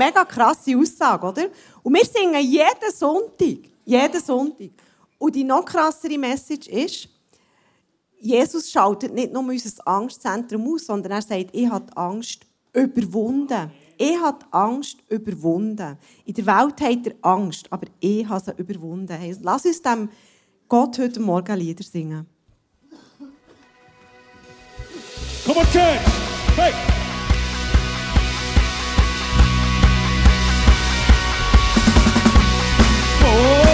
eine mega krasse Aussage, oder? Und wir singen jeden Sonntag. Jeden Sonntag. Und die noch krassere Message ist, Jesus schaltet nicht nur unser Angstzentrum aus, sondern er sagt, ich habe Angst überwunden. Ich habe Angst überwunden. In der Welt hat er Angst, aber ich habe sie überwunden. Hey, lass uns dem Gott heute Morgen Lieder singen. Come on, church! Hey! Oh.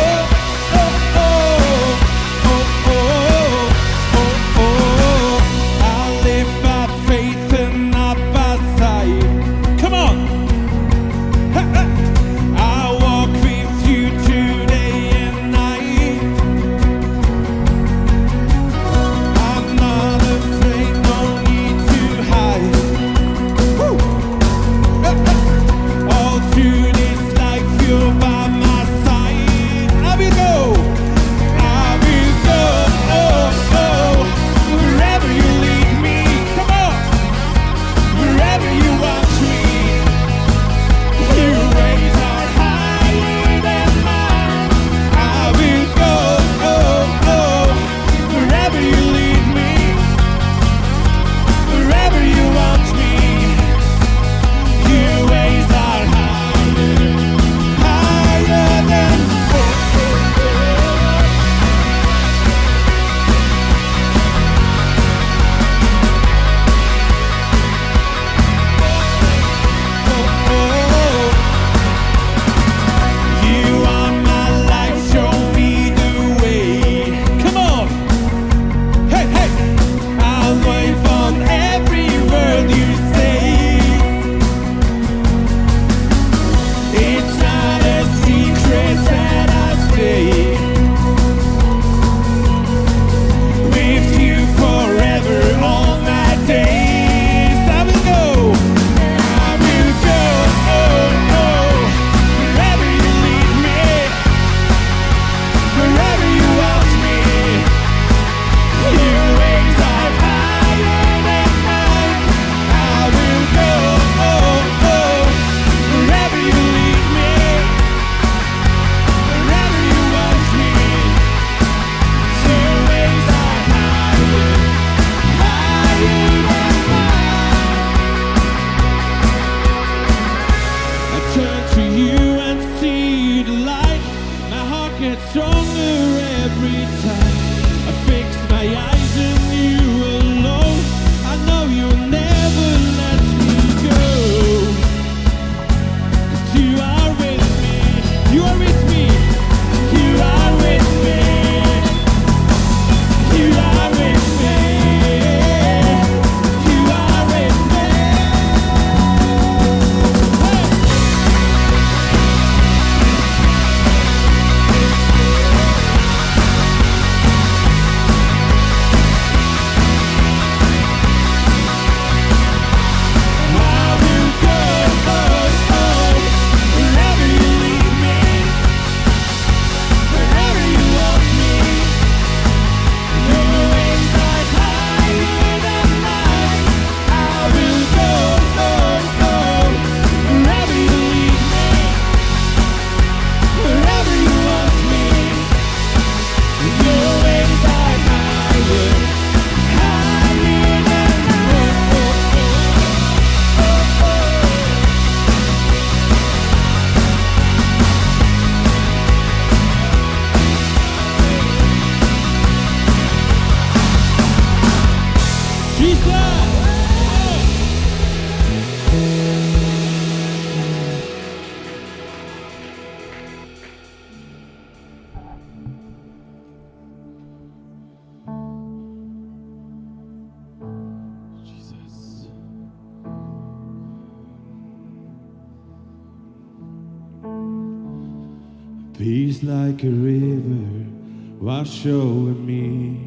Show me.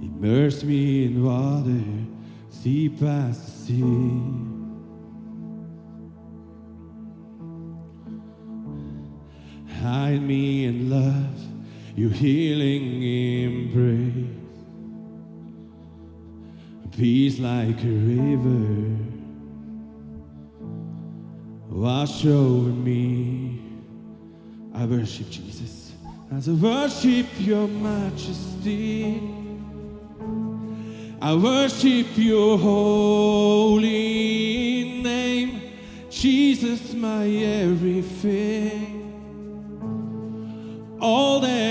Immerse me in water, sea past the sea. Hide me in love, your healing embrace. Peace like a river wash over me. I worship Jesus as I worship your majesty. I worship your holy name, Jesus, my everything. All that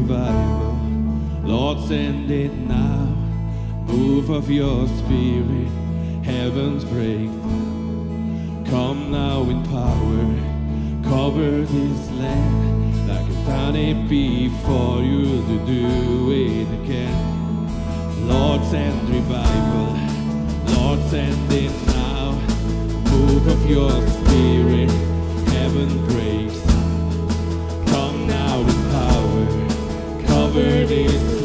revival. Lord, send it now. Move of your spirit, heaven's break. Come now in power, cover this land like you've done it before. You to do it again. Lord, send revival. Lord, send it now. Move of your spirit, heaven breaks covered is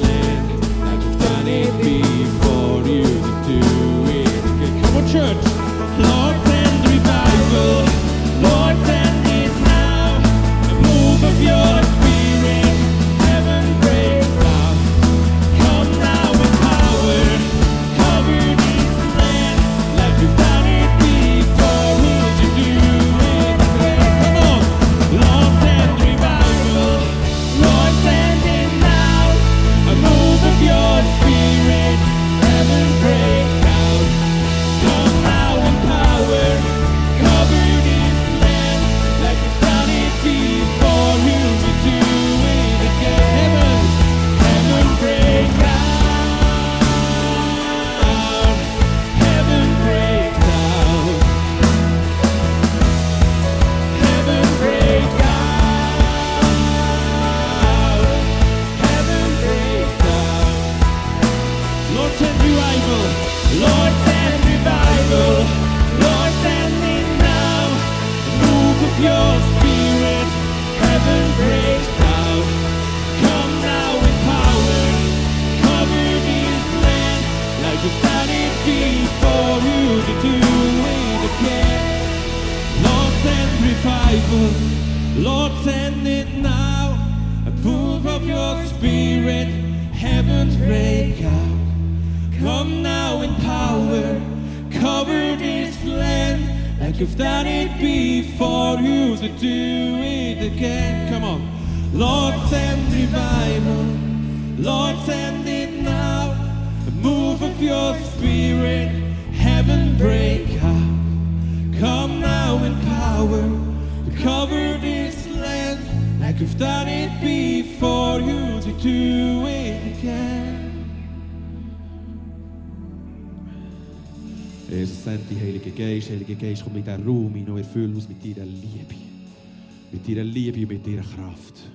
Mit deiner Liebe und mit deiner Kraft.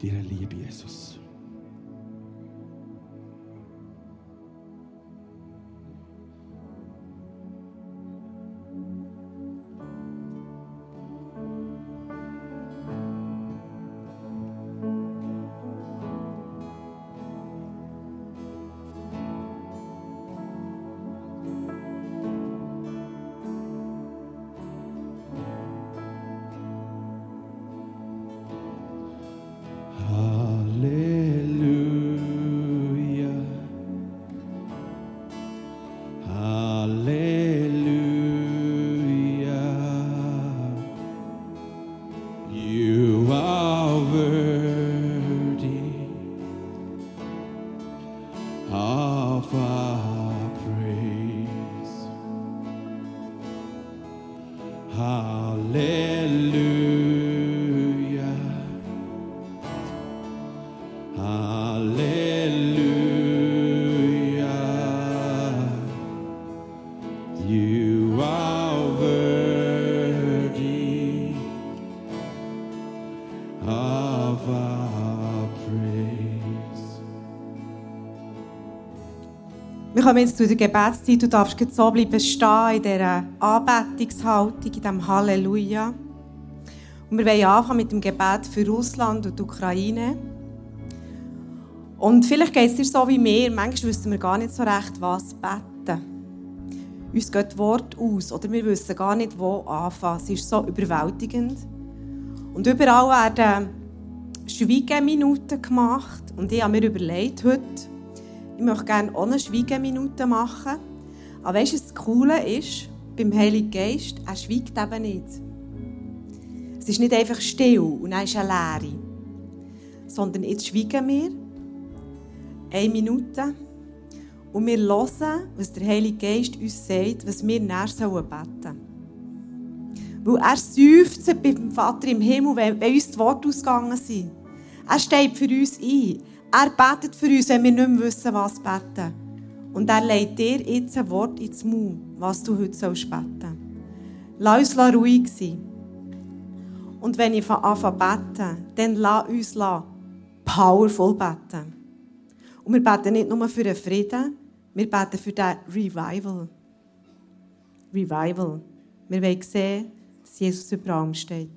Deiner Liebe, Jesus. live. Kommen jetzt zu der Gebetszeit. Du darfst jetzt so bleiben stehen in dieser Anbetungshaltung, in diesem Halleluja. Und wir wollen anfangen mit dem Gebet für Russland und die Ukraine. Und vielleicht geht es dir so wie mir. Manchmal wissen wir gar nicht so recht, was beten. Uns geht das Wort aus oder wir wissen gar nicht, wo anfangen. Es ist so überwältigend. Und überall werden Schweigeminuten gemacht. Und ich habe mir überlegt, heute, ich möchte gerne eine Schweigeminute machen. Aber weißt du, das Coole ist beim Heiligen Geist? Er schweigt eben nicht. Es ist nicht einfach still und dann ist eine Leere. Sondern jetzt schweigen wir eine Minute und wir hören, was der Heilige Geist uns sagt, was wir sollen beten Weil er seufzt beim Vater im Himmel, wenn, wenn uns die Worte ausgegangen sind. Er steht für uns ein. Er betet für uns, wenn wir nicht mehr wissen, was beten. Und er legt dir jetzt ein Wort ins Mund, was du heute sollst beten. Lass uns ruhig sein. Und wenn ich anfange zu beten, dann lass uns powerful beten. Und wir beten nicht nur für den Frieden, wir beten für den Revival. Revival. Wir wollen sehen, dass Jesus über allem steht.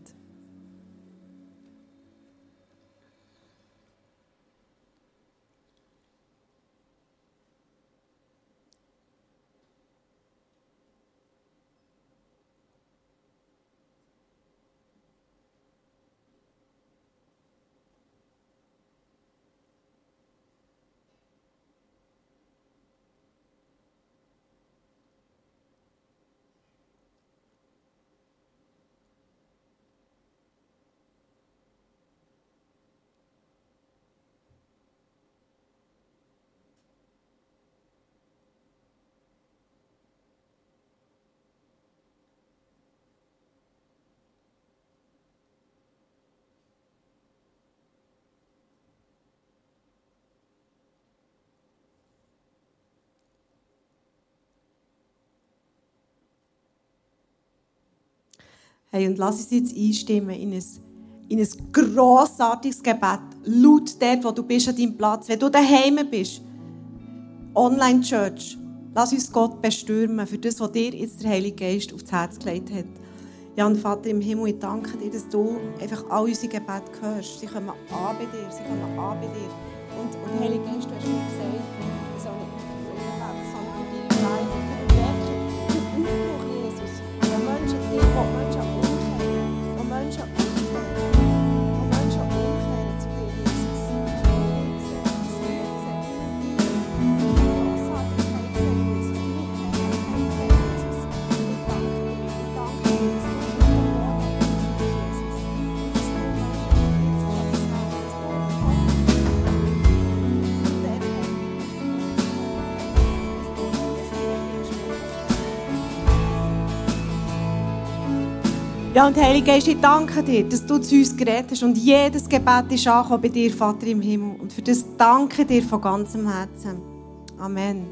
Hey, und lass uns jetzt einstimmen in ein, in ein grossartiges Gebet. Laut dort, wo du bist an deinem Platz. Wenn du daheim bist, Online-Church, lass uns Gott bestürmen für das, was dir jetzt der Heilige Geist aufs Herz gelegt hat. Ja, und Vater im Himmel, ich danke dir, dass du einfach all unsere Gebete hörst. Sie kommen an bei dir, sie kommen an bei dir. Und, und Heilige Geist, du hast mir gesagt, Ja, und Heilige Geist, ich danke dir, dass du zu uns geredet hast und jedes Gebet ist angekommen bei dir, Vater im Himmel. Und für das danke dir von ganzem Herzen. Amen.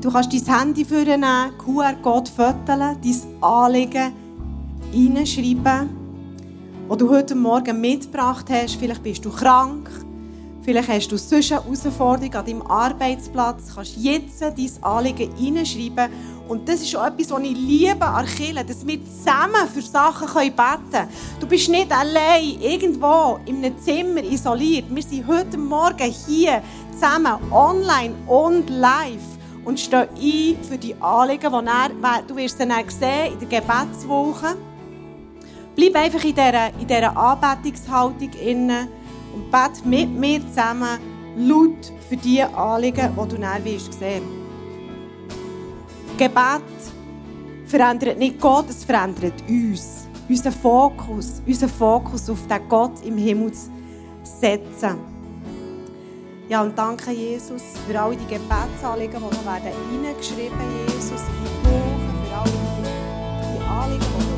Du kannst dein Handy vornehmen, QR-Code fotografieren, dein Anliegen reinschreiben, das du heute Morgen mitgebracht hast. Vielleicht bist du krank, vielleicht hast du sonst eine Herausforderung an deinem Arbeitsplatz. Du kannst jetzt dein Anliegen reinschreiben. Und das ist auch etwas, was ich liebe an Kirche, dass wir zusammen für Sachen beten können. Du bist nicht allein irgendwo in einem Zimmer isoliert. Wir sind heute Morgen hier zusammen, online und live und stehen ein für die Anliegen, die er, du wirst dann sehen in der Gebetswoche. Bleib einfach in dieser, in dieser Anbetungshaltung inne und bete mit mir zusammen laut für die Anliegen, die du dann wirst sehen. Gebet verändert nicht Gott, es verändert uns. Unseren Fokus, unseren Fokus auf den Gott im Himmel zu setzen. Ja, und danke Jesus für all die Gebetsanliegen, die noch werden reingeschrieben Jesus, in die Woche, für all die, die Anliegen, die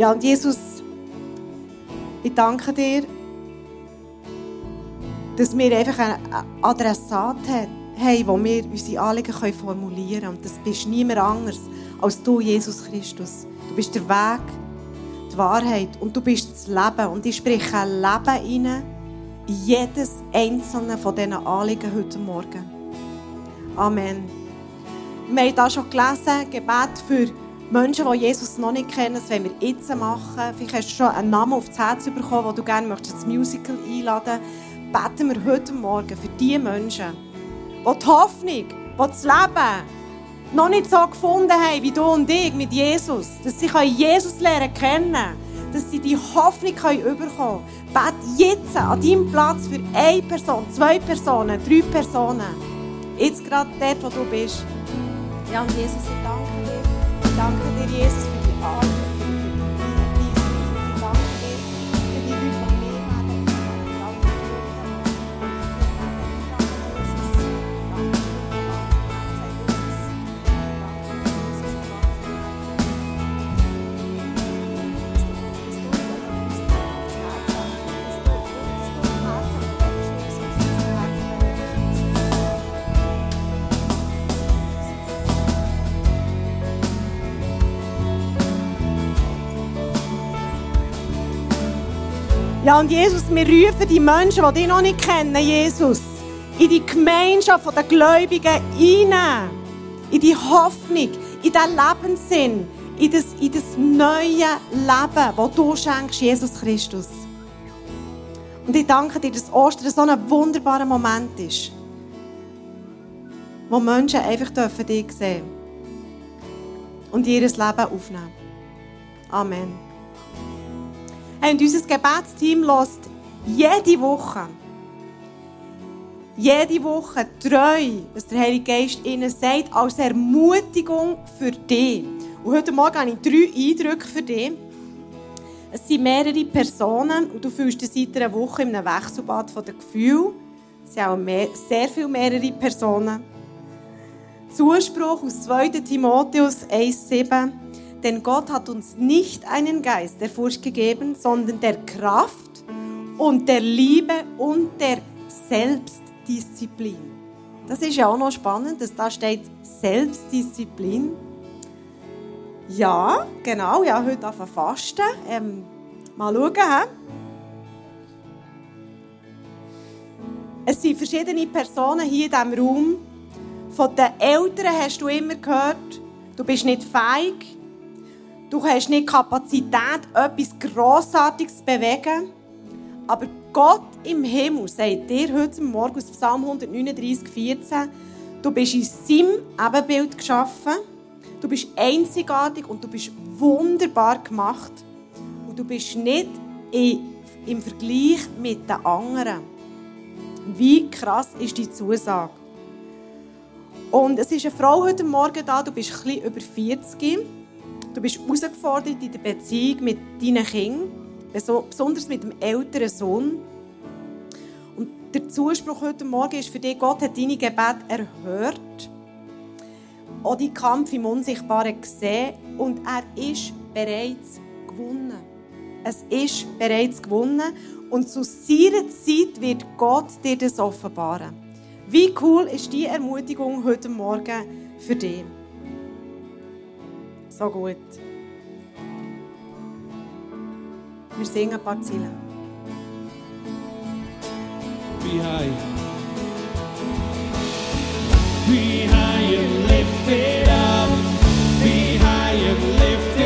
Ja, und Jesus, ich danke dir, dass wir einfach einen Adressat haben, wo wir unsere Anliegen formulieren können. Und das bist niemand anders als du, Jesus Christus. Du bist der Weg, die Wahrheit und du bist das Leben. Und ich spreche ein Leben rein in jedes einzelne von diesen Anliegen heute Morgen. Amen. Wir haben da schon gelesen, Gebet für Menschen, die Jesus noch nicht kennen, das wollen wir jetzt machen. Vielleicht hast du schon einen Namen aufs Herz bekommen, den du gerne möchtest, das Musical einladen Beten wir heute Morgen für die Menschen, die die Hoffnung, die das Leben noch nicht so gefunden haben wie du und ich mit Jesus. Dass sie Jesus lernen kennen dass sie die Hoffnung bekommen können. Bet jetzt an deinem Platz für eine Person, zwei Personen, drei Personen. Jetzt gerade dort, wo du bist. Ja, und Jesus, ich danke danke dir, Jesus, für die Ja, und Jesus, wir rufen die Menschen, die dich noch nicht kennen, Jesus, in die Gemeinschaft der Gläubigen rein. In die Hoffnung, in den Lebenssinn, in das, in das neue Leben, das du schenkst, Jesus Christus. Und ich danke dir, dass Ostern so ein wunderbarer Moment ist, wo Menschen einfach dürfen dich sehen und ihr Leben aufnehmen. Amen. Und unser Gebetsteam lässt jede Woche, jede Woche treu, was der Heilige Geist ihnen sagt, als Ermutigung für dich. Und heute Morgen habe ich drei Eindrücke für dich. Es sind mehrere Personen und du fühlst dich seit einer Woche in einem Wechselbad von den Gefühlen. Es sind auch mehr, sehr viele mehrere Personen. Zuspruch aus 2. Timotheus 1,7 denn Gott hat uns nicht einen Geist der Furcht gegeben, sondern der Kraft und der Liebe und der Selbstdisziplin. Das ist ja auch noch spannend, dass da steht Selbstdisziplin. Ja, genau, ja, heute auf fasten. Ähm, mal schauen. He? Es sind verschiedene Personen hier in diesem Raum. Von den Eltern hast du immer gehört, du bist nicht feig, du hast nicht Kapazität, etwas Grossartiges zu bewegen. Aber Gott im Himmel sagt dir heute Morgen aus Psalm 139, 14, du bist in seinem Ebenbild geschaffen, du bist einzigartig und du bist wunderbar gemacht. Und du bist nicht im Vergleich mit den anderen. Wie krass ist die Zusage? Und es ist eine Frau heute Morgen da, du bist etwas über 40. Du bist herausgefordert in der Beziehung mit deinen Kindern, besonders mit dem älteren Sohn. Und der Zuspruch heute Morgen ist für dich, Gott hat deine Gebete erhört, auch die Kampf im Unsichtbaren gesehen und er ist bereits gewonnen. Es ist bereits gewonnen und zu seiner Zeit wird Gott dir das offenbaren. Wie cool ist die Ermutigung heute Morgen für dich? So gut. Wir singen ein paar Ziele. Be high. Be high and lifted up. Be high and lifted up.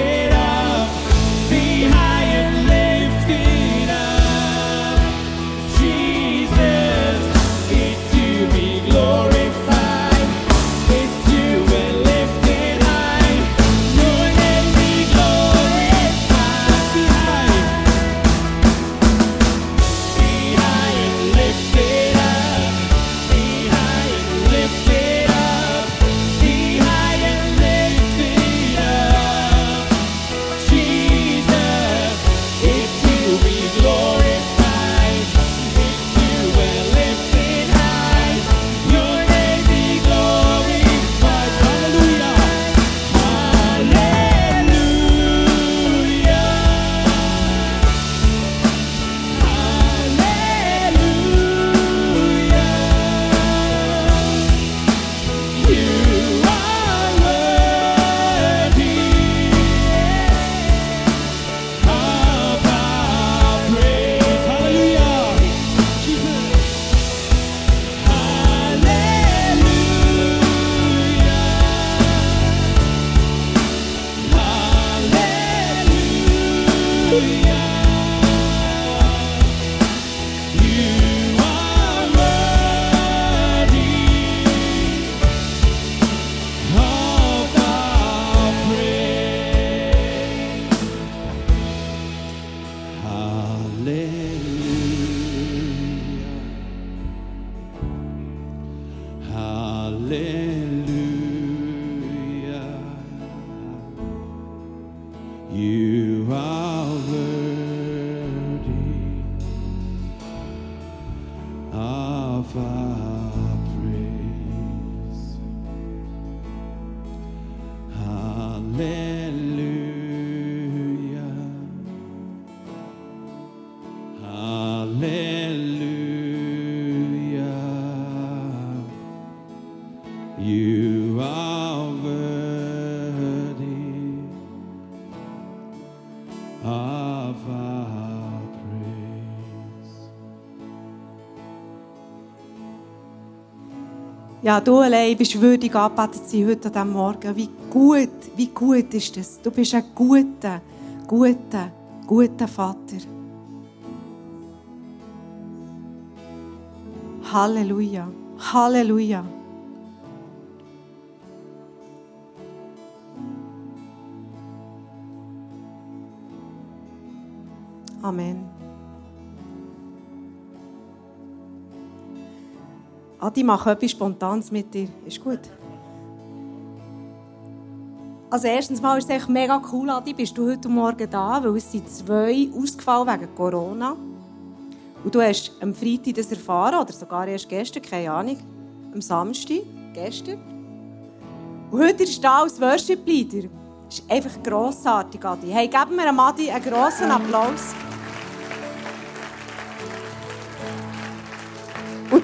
Ja, du allein bist würdig angebetet zu heute an diesem Morgen. Wie gut, wie gut ist das? Du bist ein guter, guter, guter Vater. Halleluja, Halleluja. Amen. Adi, mach etwas Spontanes mit dir. Ist gut. Also erstens mal ist es echt mega cool, Adi, bist du heute Morgen da, weil es sind zwei ausgefallen wegen Corona. Und du hast am Freitag das erfahren, oder sogar erst gestern, keine Ahnung, am Samstag, gestern. Und heute ist da als Worship-Leader. Das ist einfach grossartig, Adi. Hey, geben wir Adi einen grossen Applaus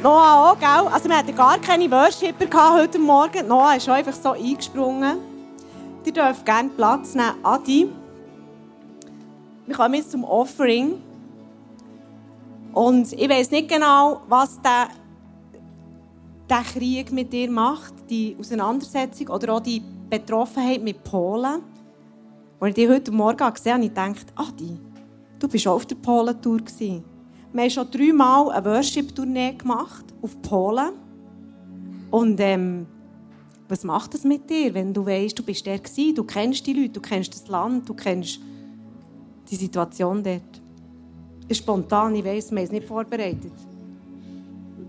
Noah auch, gell? Also wir hatten gar keine Worshipper heute Morgen. Noah ist einfach so eingesprungen. Ihr dürft gerne Platz nehmen. Adi. Wir kommen jetzt zum Offering. Und ich weiß nicht genau, was der, der Krieg mit dir macht, die Auseinandersetzung oder auch die Betroffenheit mit Polen. Als ich dich heute Morgen gesehen habe, habe ich gedacht, Adi, du bist auch auf der Polentour. gewesen. Wir haben schon dreimal eine Worship-Tournee gemacht auf Polen. Und ähm, was macht das mit dir, wenn du weißt, du bist der gewesen, du kennst die Leute, du kennst das Land, du kennst die Situation dort? Ist spontan, ich weiss, wir haben es nicht vorbereitet.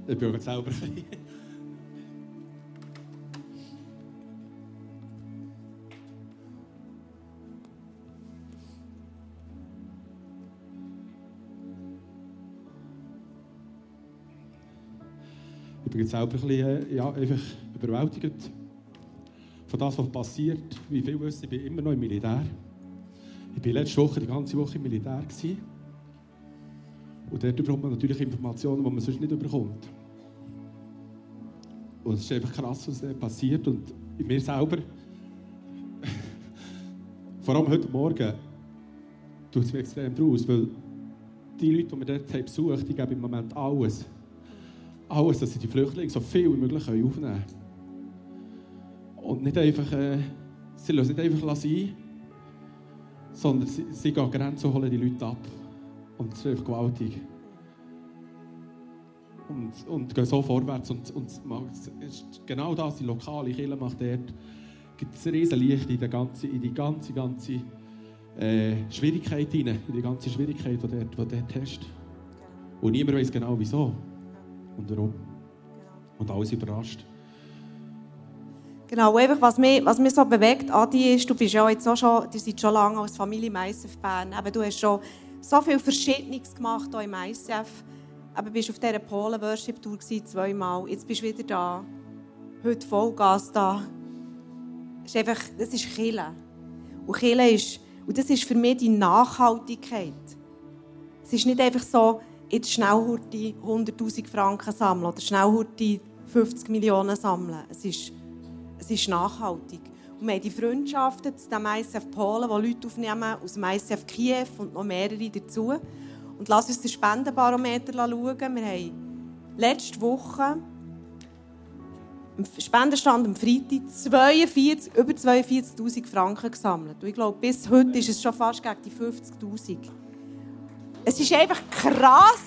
Ich bin jetzt selber. Ich bin selber ein bisschen äh, ja, einfach überwältigt von das, was passiert. Wie viel wissen, ich bin immer noch im Militär. Ich war letzte Woche die ganze Woche im Militär. Gewesen. Und dort bekommt man natürlich Informationen, die man sonst nicht bekommt. Und es ist einfach krass, was dort passiert. Und in mir selber, vor allem heute Morgen, tut es mir extrem draus, weil die Leute, die wir dort haben besucht die geben im Moment alles. Alles, dass sie die Flüchtlinge so viel wie möglich aufnehmen können. Und nicht einfach, äh, sie lassen nicht einfach sein, sondern sie, sie gehen Grenzen und holen die Leute ab. Und es ist einfach gewaltig. Und, und gehen so vorwärts. Und, und genau das, die lokale Kirche macht dort, gibt es riesen Licht in, die ganze, in die ganze, ganze äh, Schwierigkeit hinein, in die ganze Schwierigkeit, die dort, die dort hast. Und niemand weiß genau wieso und warum. Und alles überrascht. Genau, einfach, was mich, was mich so bewegt, Adi, ist, du bist ja jetzt auch schon, ihr seid schon lange als Familie im ISF Bern. Eben, du hast schon so viel Verschiedenes gemacht hier im ISF. Eben, bist auf dieser Polen-Worship-Tour zweimal. Jetzt bist du wieder da. Heute Vollgas da. Das ist einfach, das ist Chile. Und Chile ist, und das ist für mich die Nachhaltigkeit. Es ist nicht einfach so, jetzt schnell Hurti 100'000 Franken sammeln oder schnell Hurti 50 Millionen sammeln. Es ist, es ist nachhaltig. Und wir haben die Freundschaften zu dem ISF Polen, wo Leute aufnehmen aus dem ISF Kiew und noch mehrere dazu. Und lass uns den Spendenbarometer schauen. Wir haben letzte Woche im Spendenstand am Freitag 42, über 42'000 Franken gesammelt. Und ich glaube, bis heute ist es schon fast gegen die 50'000. Es ist einfach krass.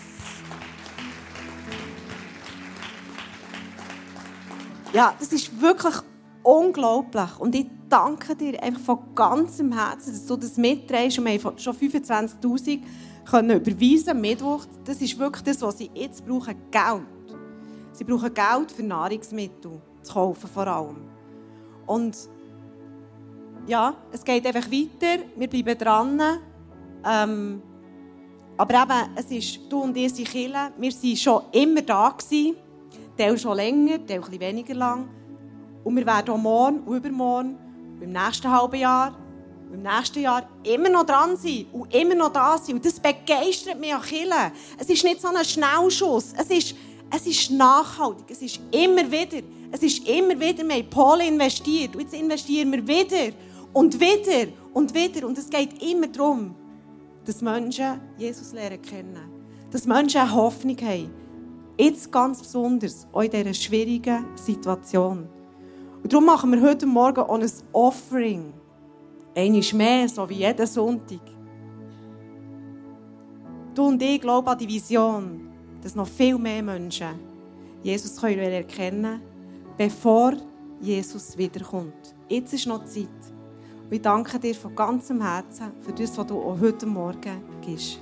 Ja, das ist wirklich unglaublich. Und ich danke dir einfach von ganzem Herzen, dass du das mitträgst. Und wir haben schon 25'000 können überweisen Mittwoch. Das ist wirklich das, was sie jetzt brauchen, Geld. Sie brauchen Geld für Nahrungsmittel zu kaufen vor allem. Und ja, es geht einfach weiter. Wir bleiben dran. Ähm, aber eben, es ist, du und ich sind Kirche. Wir waren schon immer da. Teil schon länger, Teil bisschen weniger lang. Und wir werden auch morgen übermorgen, im nächsten halben Jahr, im nächsten Jahr immer noch dran sein und immer noch da sein. Und das begeistert mich an Kirche. Es ist nicht so ein Schnellschuss. Es ist, es ist nachhaltig. Es ist immer wieder. Es ist immer wieder. Wir haben Pole investiert. Und jetzt investieren wir wieder. Und wieder. Und wieder. Und es geht immer darum, dass Menschen Jesus lernen kennen. Dass Menschen eine Hoffnung haben. Jetzt ganz besonders, auch in dieser schwierigen Situation. Und darum machen wir heute Morgen auch ein Offering. Einmal mehr, so wie jeden Sonntag. Du und ich glauben an die Vision, dass noch viel mehr Menschen Jesus können bevor Jesus wiederkommt. Jetzt ist noch Zeit. Und ich danke dir von ganzem Herzen für das, was du auch heute Morgen gibst.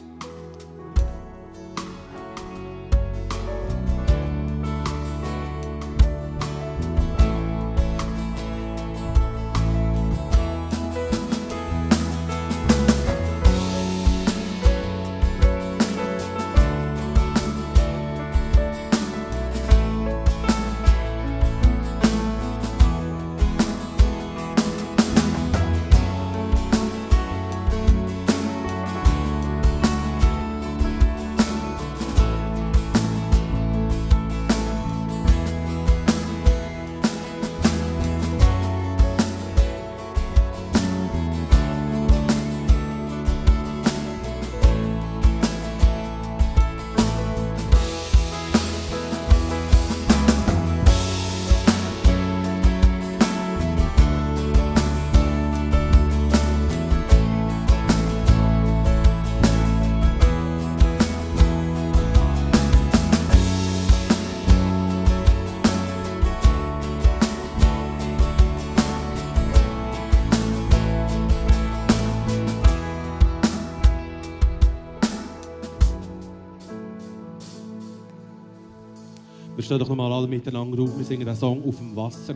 Stehen doch nochmal alle miteinander auf. Wir singen den Song auf dem Wasser.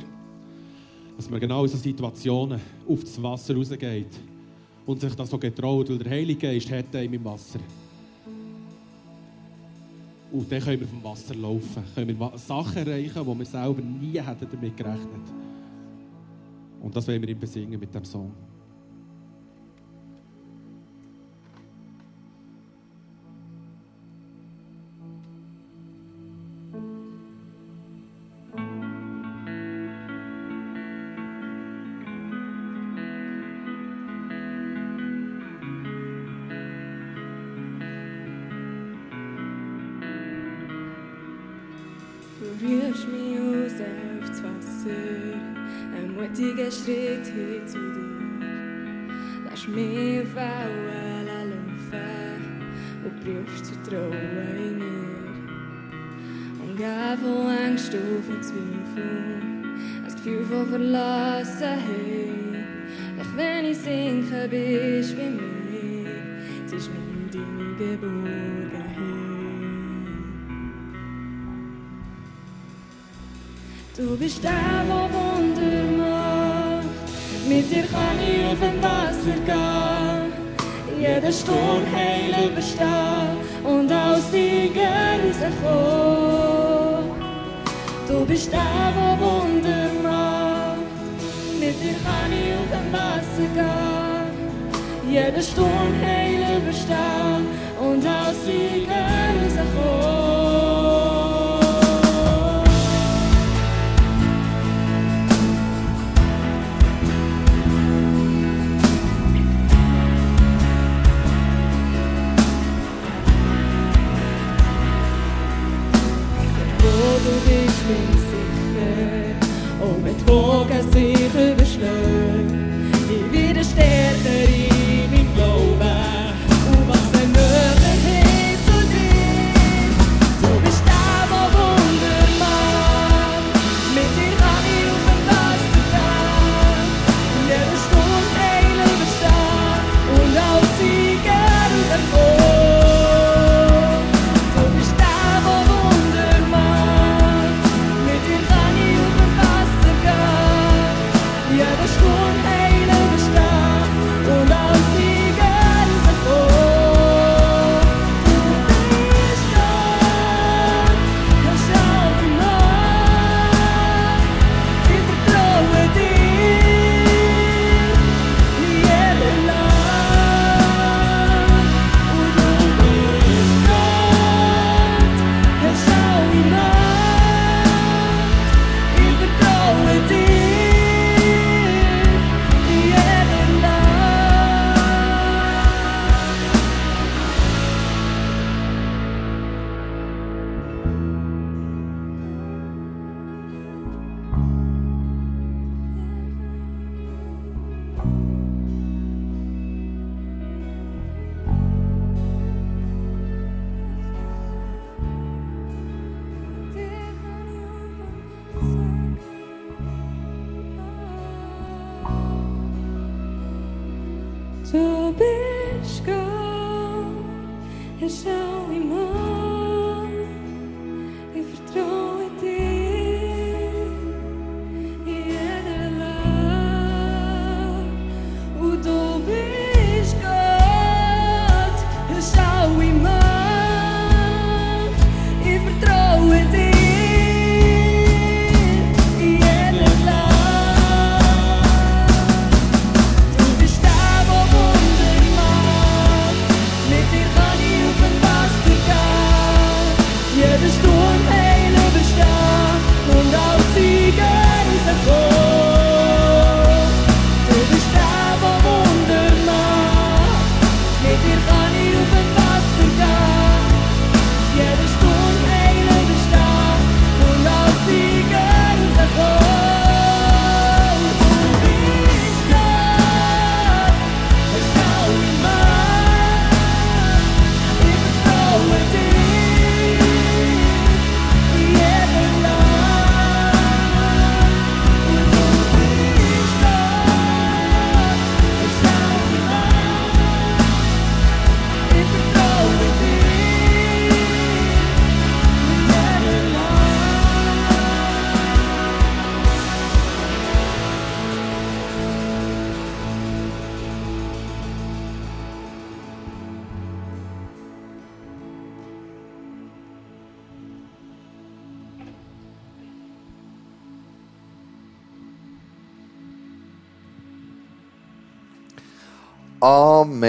Dass man genau in so Situationen auf das Wasser rausgeht und sich das so getraut, weil der Heilige Geist hat einen im Wasser. Und dann können wir vom Wasser laufen, können wir Sachen erreichen, die wir selber nie hätten damit gerechnet Und das wollen wir ihm besingen mit dem Song. Bist der, der Wunder macht. Mit dir kann ich auf dem Wasser gehen. Jeden Sturm heil überstehen und aus Siegen rauskommen. Du bist der, der Wunder macht. Mit dir kann ich auf dem Wasser gehen. Jeden Sturm heil überstehen und aus Siegen rauskommen.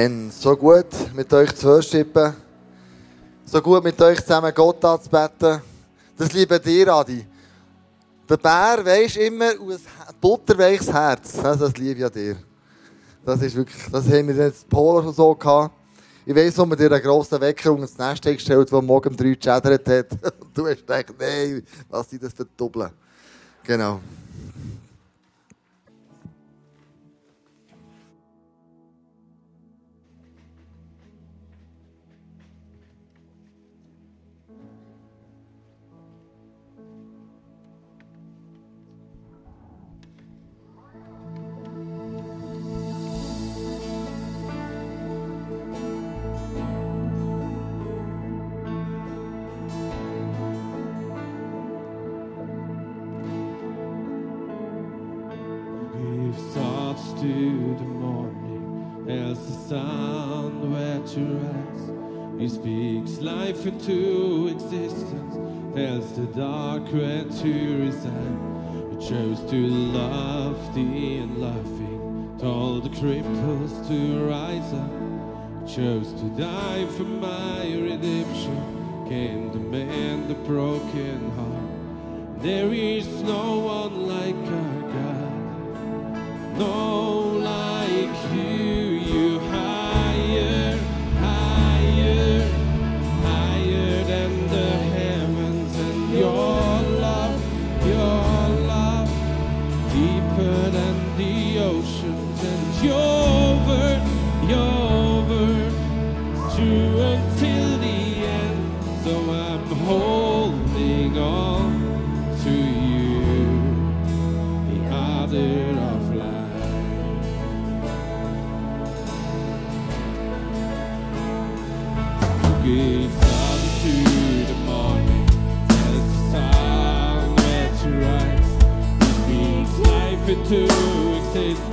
Amen. So gut mit euch zu worshipen. So gut mit euch zusammen Gott anzubeten. Das liebe dir, Adi. Der Bär weisst immer aus butterweiches Herz. Also das liebe ich an dir. Das ist wirklich, das haben wir jetzt Polo schon so gehabt. Ich weiss, wo man dir einen grossen Wecker das Nest gestellt, der morgen um drei geschädert hat. Und du hast gedacht, nein, was sind das für Doppeln? Genau. Into existence, tells the dark where to reside. He chose to love the unloving, told the cripples to rise up. He chose to die for my redemption, came to mend the broken heart. There is no one like our God. No oceans, and your word, your word, true until the end. So I'm holding on to you the other of life. To the morning, rise. Speaks life into existence,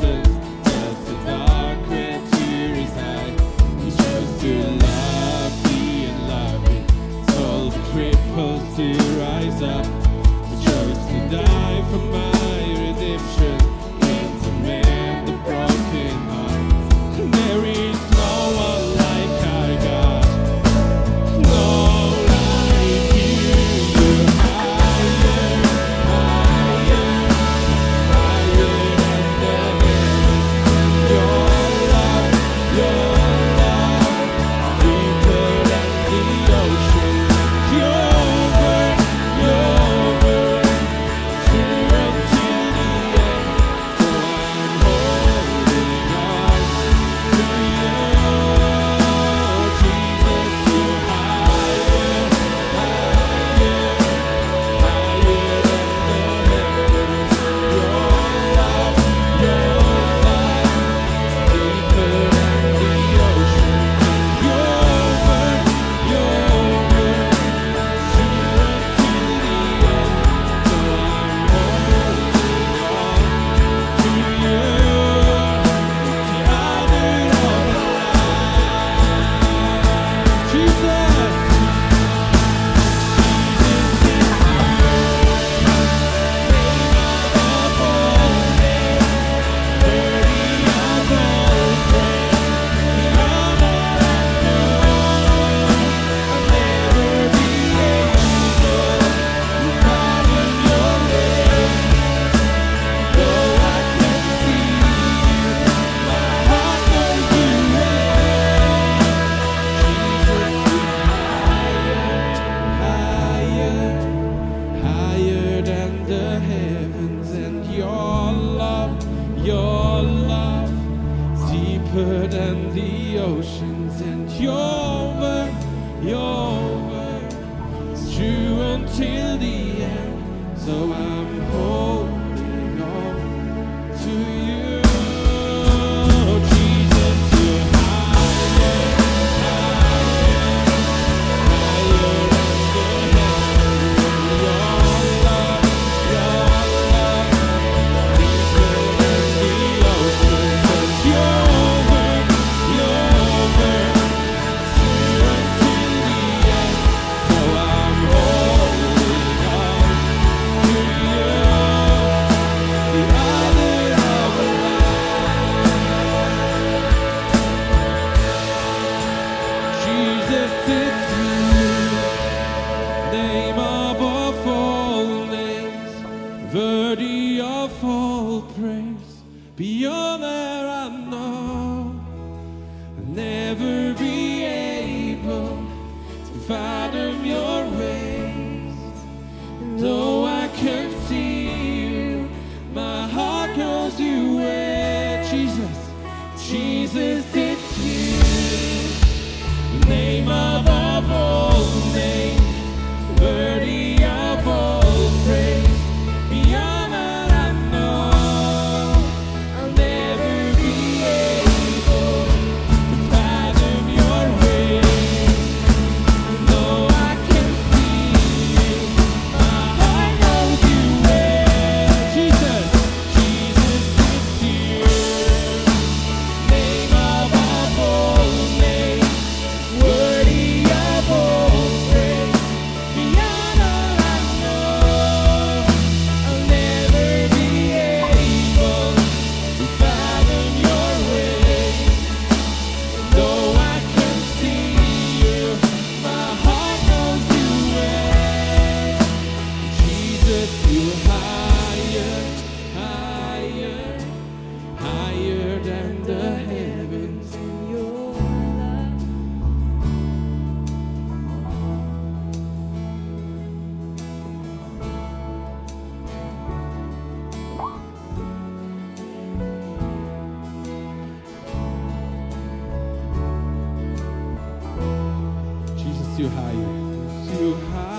you higher, you higher,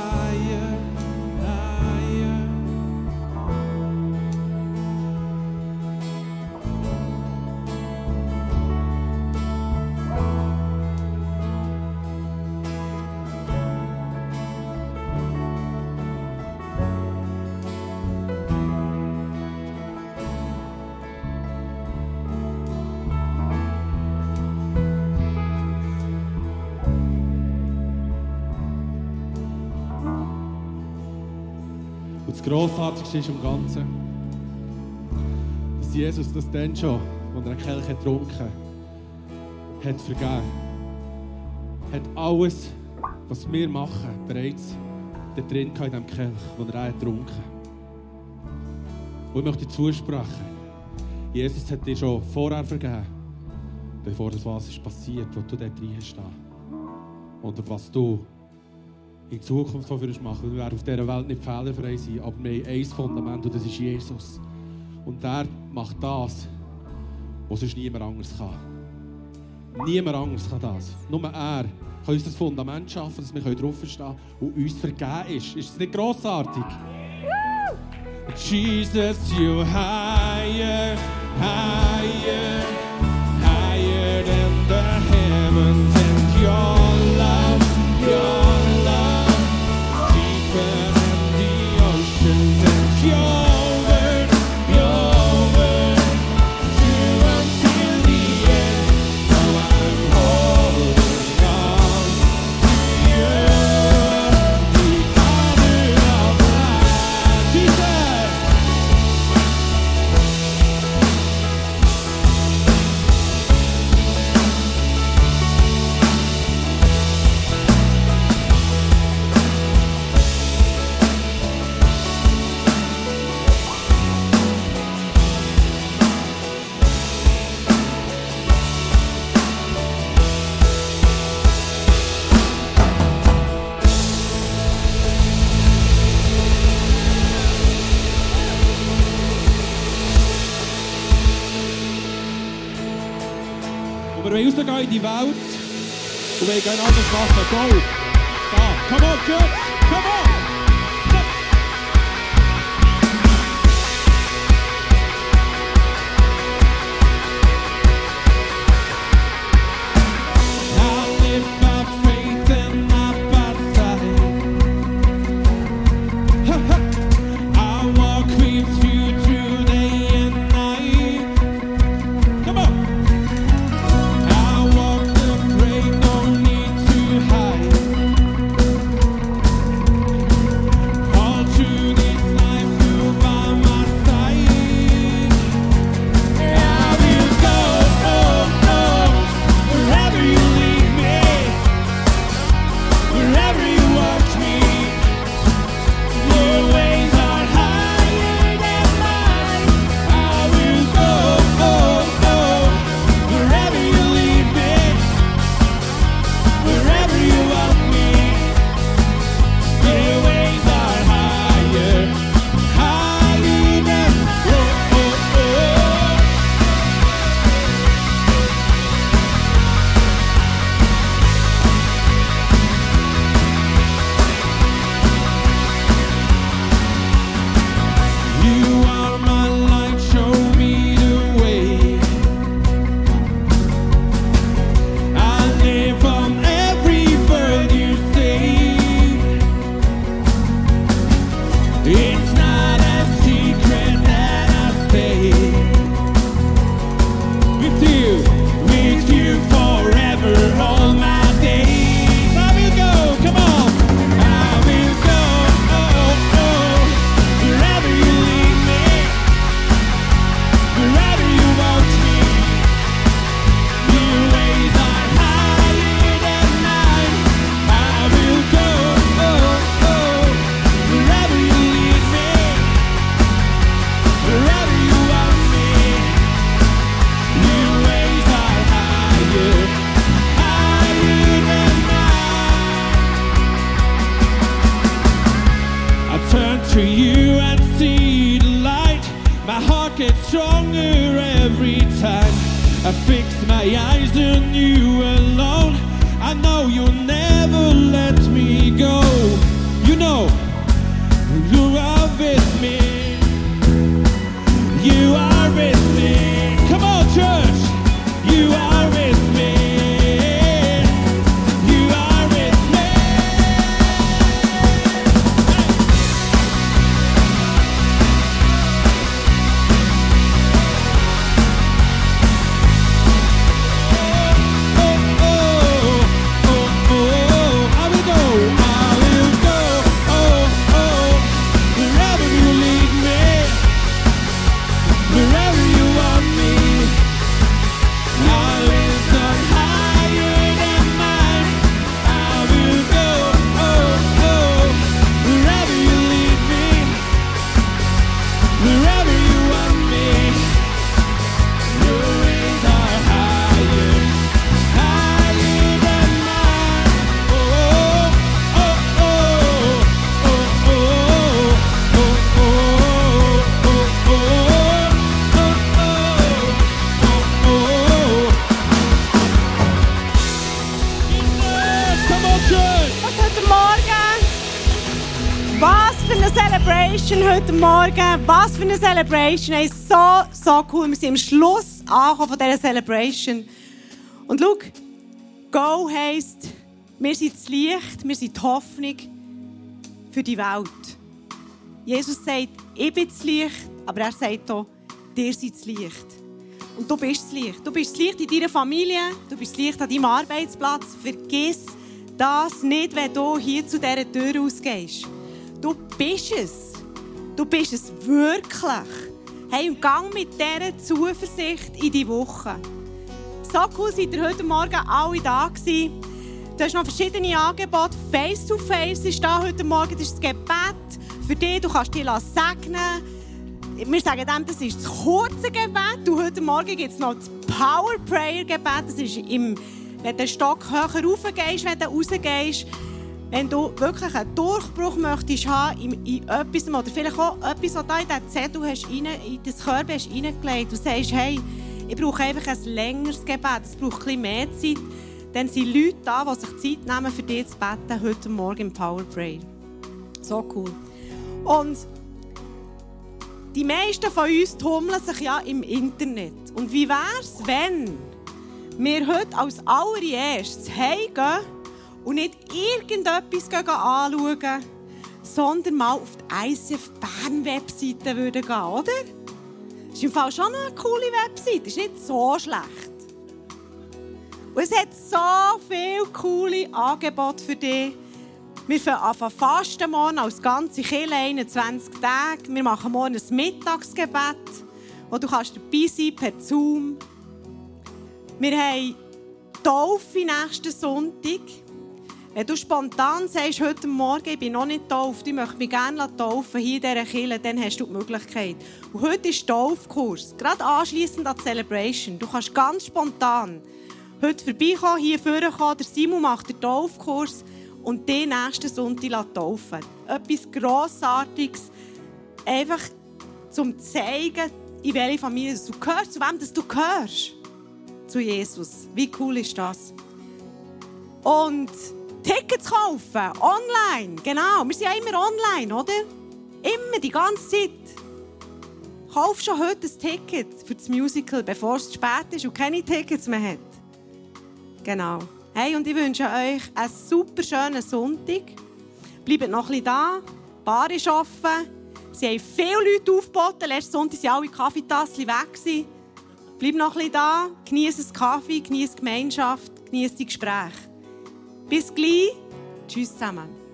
Grossartigste ist am Ganzen, dass Jesus das dann schon, als er eine Kelch hat getrunken hat, vergeben. Hat alles, was wir machen, bereits da drin in diesem Kelch, den er auch hat getrunken Und ich möchte zusprechen, Jesus hat dir schon vorher vergeben, bevor das was ist passiert, was du dort drin stehen. Oder was du in Zukunft so würdest machen. Wir werden auf dieser Welt nicht fehlerfrei sein, aber wir haben ein Fundament und das ist Jesus. Und der macht das, was sonst niemand anders kann. Niemand anders kann das. Nur er kann uns das Fundament schaffen, dass wir draufstehen können und uns vergeben ist. Ist das nicht grossartig? Jesus, you higher, higher, higher than the heavens and your genau das machen. Celebration? Hey, so, so cool. Wir sind am Schluss von dieser Celebration. Und schau, Go heisst, wir sind das Licht, wir sind die Hoffnung für die Welt. Jesus sagt, ich bin das Licht, aber er sagt auch, dir seid das Licht. Und du bist das Licht. Du bist das Licht in deiner Familie, du bist das Licht an deinem Arbeitsplatz. Vergiss das nicht, wenn du hier zu dieser Tür ausgehst. Du bist es. Du bist es wirklich. Hey, und gang mit dieser Zuversicht in die Woche. So cool seid ihr heute Morgen alle da gewesen. Du hast noch verschiedene Angebote. Face to Face ist da heute Morgen. Das ist das Gebet für dich. Du kannst dich segnen wir sagen dem, das ist das kurze Gebet. Und heute Morgen gibt es noch das Power Prayer Gebet. Das ist im, wenn du den Stock höher raufgehst, wenn du rausgehst. Wenn du wirklich einen Durchbruch möchtest haben in, in etwas, oder vielleicht auch etwas, was du in diesen Zettel hast, in das Körbe hast reingelegt und sagst, hey, ich brauche einfach ein längeres Gebet, es braucht bisschen mehr Zeit, dann sind Leute da, die sich Zeit nehmen, für dich zu beten, heute Morgen im Power Prayer. So cool. Und die meisten von uns tummeln sich ja im Internet. Und wie wäre es, wenn wir heute als allererstes heimgehen und nicht irgendetwas anschauen, sondern mal auf die ICF Bern Webseite gehen, oder? Das ist im Fall schon eine coole Webseite, ist nicht so schlecht. Und es hat so viele coole Angebote für dich. Wir fangen an fasten morgen als ganze Kirche 21 Tage. Wir machen morgen ein Mittagsgebet, wo du kannst dabei sein per Zoom. Wir haben Taufe nächsten Sonntag. Wenn du spontan sagst, heute Morgen, ich bin noch nicht getauft, ich möchte mich gerne taufen hier in dieser Kirche, dann hast du die Möglichkeit. Und heute ist Taufkurs, gerade anschliessend an die Celebration. Du kannst ganz spontan heute vorbeikommen, hier vorkommen. Der Simon macht den Taufkurs und den nächsten Sonntag taufen. Etwas Grossartiges, einfach zum zeigen, in welche Familie du gehörst, zu wem du gehörst. Zu Jesus. Wie cool ist das? Und Tickets kaufen, online, genau. Wir sind ja immer online, oder? Immer, die ganze Zeit. Kauf schon heute ein Ticket für das Musical, bevor es zu spät ist und keine Tickets mehr hat. Genau. Hey, und ich wünsche euch einen super schönen Sonntag. Bleibt noch ein bisschen da. Die Bar ist offen. Sie haben viele Leute aufgeboten. Letzten Sonntag waren alle Kaffeetassen weg. Bleibt noch ein bisschen da. Genießt Kaffee, genießt Gemeinschaft, genießt die Gespräche. Bis gleich. Tschüss zusammen.